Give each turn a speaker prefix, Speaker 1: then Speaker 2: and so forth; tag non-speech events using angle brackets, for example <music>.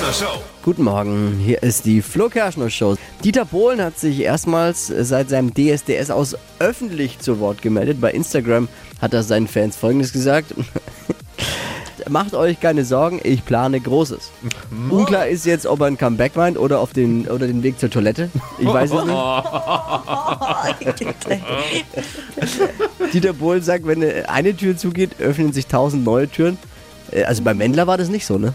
Speaker 1: Kerschner Show.
Speaker 2: Guten Morgen, hier ist die Flo Kerschner Show. Dieter Bohlen hat sich erstmals seit seinem DSDS aus öffentlich zu Wort gemeldet. Bei Instagram hat er seinen Fans folgendes gesagt. <laughs> Macht euch keine Sorgen, ich plane Großes. Unklar ist jetzt, ob er ein Comeback meint oder, auf den, oder den Weg zur Toilette. Ich <laughs> weiß es nicht. <laughs> Dieter Bohlen sagt, wenn eine Tür zugeht, öffnen sich tausend neue Türen. Äh, Also bei Mendler war das nicht so, ne?